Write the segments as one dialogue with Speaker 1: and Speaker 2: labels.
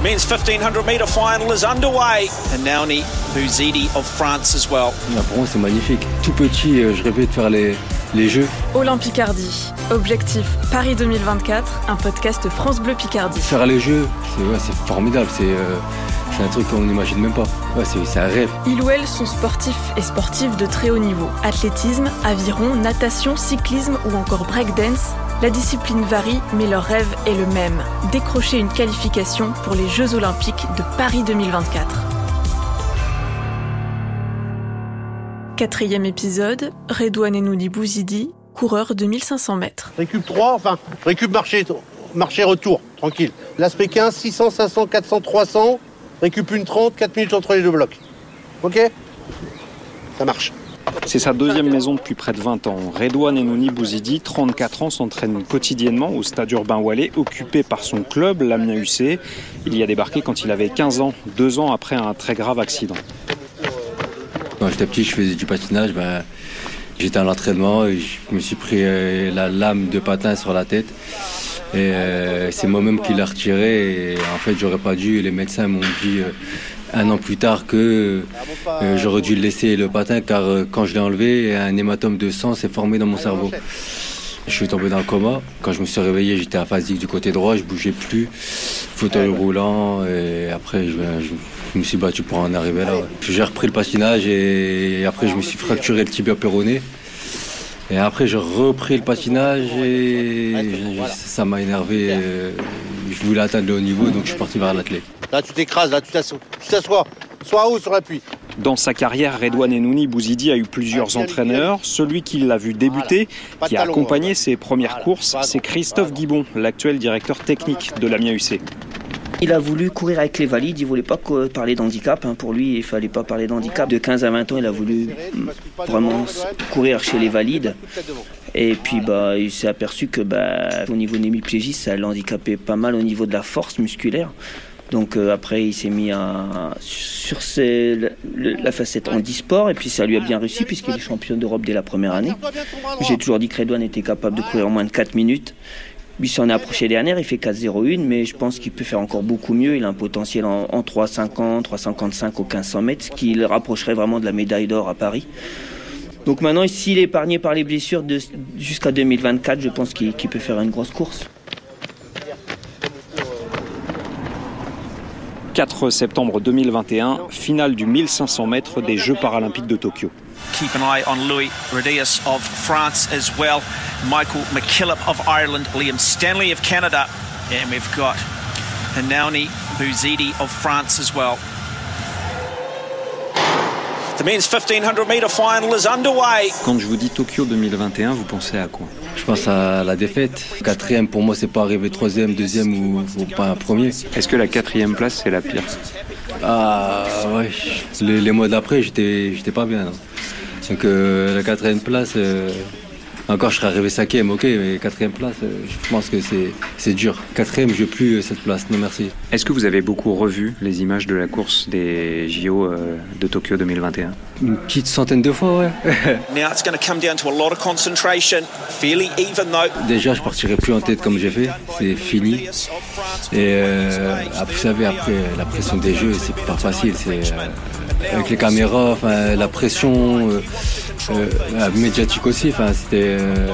Speaker 1: The men's 1500 meter final is underway. And Naoni Bouzidi of France as well.
Speaker 2: Pour moi, c'est magnifique. Tout petit, euh, je rêvais de faire les, les Jeux.
Speaker 3: Olympicardi. Objectif Paris 2024, un podcast France Bleu Picardie.
Speaker 2: Faire les Jeux, c'est ouais, formidable. C'est euh, c'est un truc qu'on n'imagine même pas. Ouais, c'est c'est un rêve.
Speaker 3: Ils ou elles sont sportifs et sportives de très haut niveau. Athlétisme, aviron, natation, cyclisme ou encore breakdance. La discipline varie, mais leur rêve est le même. Décrocher une qualification pour les Jeux Olympiques de Paris 2024. Quatrième épisode, Redouane Enouni Bouzidi, coureur de 1500 mètres.
Speaker 4: Récup 3, enfin, récup marché, marché retour, tranquille. L'aspect 15, 600, 500, 400, 300. Récup une 30, 4 minutes entre les deux blocs. Ok? Ça marche.
Speaker 5: C'est sa deuxième maison depuis près de 20 ans. Redouane Enouni Bouzidi, 34 ans, s'entraîne quotidiennement au stade urbain Wallet, occupé par son club, l'Amiens UC. Il y a débarqué quand il avait 15 ans, deux ans après un très grave accident.
Speaker 2: Quand j'étais petit, je faisais du patinage. Ben, j'étais à l'entraînement et je me suis pris euh, la lame de patin sur la tête. Et euh, c'est moi-même qui l'ai retiré. Et en fait, j'aurais pas dû. Les médecins m'ont dit euh, un an plus tard que euh, j'aurais dû laisser le patin car euh, quand je l'ai enlevé, un hématome de sang s'est formé dans mon cerveau. Je suis tombé dans le coma. Quand je me suis réveillé, j'étais aphasique du côté droit, je bougeais plus, fauteuil roulant. Et après, je, je- je me suis battu pour en arriver là. ouais. J'ai repris le patinage et après, je me suis fracturé le tibia péroné. Et après, j'ai repris le patinage et ça m'a énervé. euh, Je voulais atteindre le haut niveau, donc je suis parti vers l'athlète.
Speaker 4: Là, tu t'écrases, là, tu t'assois. Tu t'assois. Sois haut sur l'appui.
Speaker 5: Dans sa carrière, Redouane Enouni Bouzidi a eu plusieurs entraîneurs. Celui qui l'a vu débuter, qui a accompagné ses premières courses, c'est Christophe Guibon, l'actuel directeur technique de l'Amiens UC.
Speaker 6: Il a voulu courir avec les valides, il voulait pas parler d'handicap. hein. Pour lui, il fallait pas parler d'handicap. De 15 à 20 ans, il a voulu mm, vraiment courir chez les valides. Et puis, bah, il s'est aperçu que, bah, au niveau de l'hémiplégie, ça l'handicapait pas mal au niveau de la force musculaire. Donc euh, après, il s'est mis à, sur la facette handisport et puis ça lui a bien réussi puisqu'il est champion d'Europe dès la première année. J'ai toujours dit que Redouane était capable de courir en moins de 4 minutes. Lui s'en est approché dernière, il fait 4,01, mais je pense qu'il peut faire encore beaucoup mieux. Il a un potentiel en, en 3,50, 3,55 au 1500 mètres, ce qui le rapprocherait vraiment de la médaille d'or à Paris. Donc maintenant, s'il est épargné par les blessures jusqu'à 2024, je pense qu'il peut faire une grosse course.
Speaker 5: 4 septembre 2021, finale du 1500 mètres des Jeux paralympiques de Tokyo.
Speaker 1: Keep an eye on Louis Rodius of France as well. Michael McKillop of Ireland. Liam Stanley of Canada. And we've got Hanauni Bouzidi of France as well. The men's 1500 meter final is underway.
Speaker 5: Quand je vous dis Tokyo 2021, vous pensez à quoi?
Speaker 2: Je pense à la défaite. Quatrième, pour moi, c'est pas arriver troisième, deuxième ou, ou pas un premier.
Speaker 5: Est-ce que la quatrième place, c'est la pire?
Speaker 2: Ah ouais, les, les mois d'après, j'étais, j'étais pas bien. non. Donc euh, la quatrième place, euh, encore je serais arrivé cinquième, ok, mais quatrième place, euh, je pense que c'est, c'est dur. Quatrième, je veux plus euh, cette place, non merci.
Speaker 5: Est-ce que vous avez beaucoup revu les images de la course des JO euh, de Tokyo 2021
Speaker 2: Une petite centaine de fois, ouais.
Speaker 1: Now it's going to come down to a lot of concentration. Fairly even though.
Speaker 2: Déjà, je partirai plus en tête comme j'ai fait, c'est fini. Et euh, vous savez, après la pression des jeux, c'est pas facile. C'est euh, avec les caméras, enfin la pression euh, euh, médiatique aussi. Enfin, c'était euh,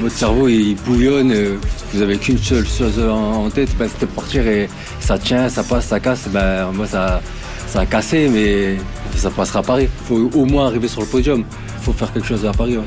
Speaker 2: votre cerveau il bouillonne. euh, vous avez qu'une seule chose en, tête, ben, c'était partir et ça tient, ça passe, ça casse. Ben moi ça a cassé, mais ça passera à Paris. Il faut au moins arriver sur le podium. Il faut faire quelque chose à Paris.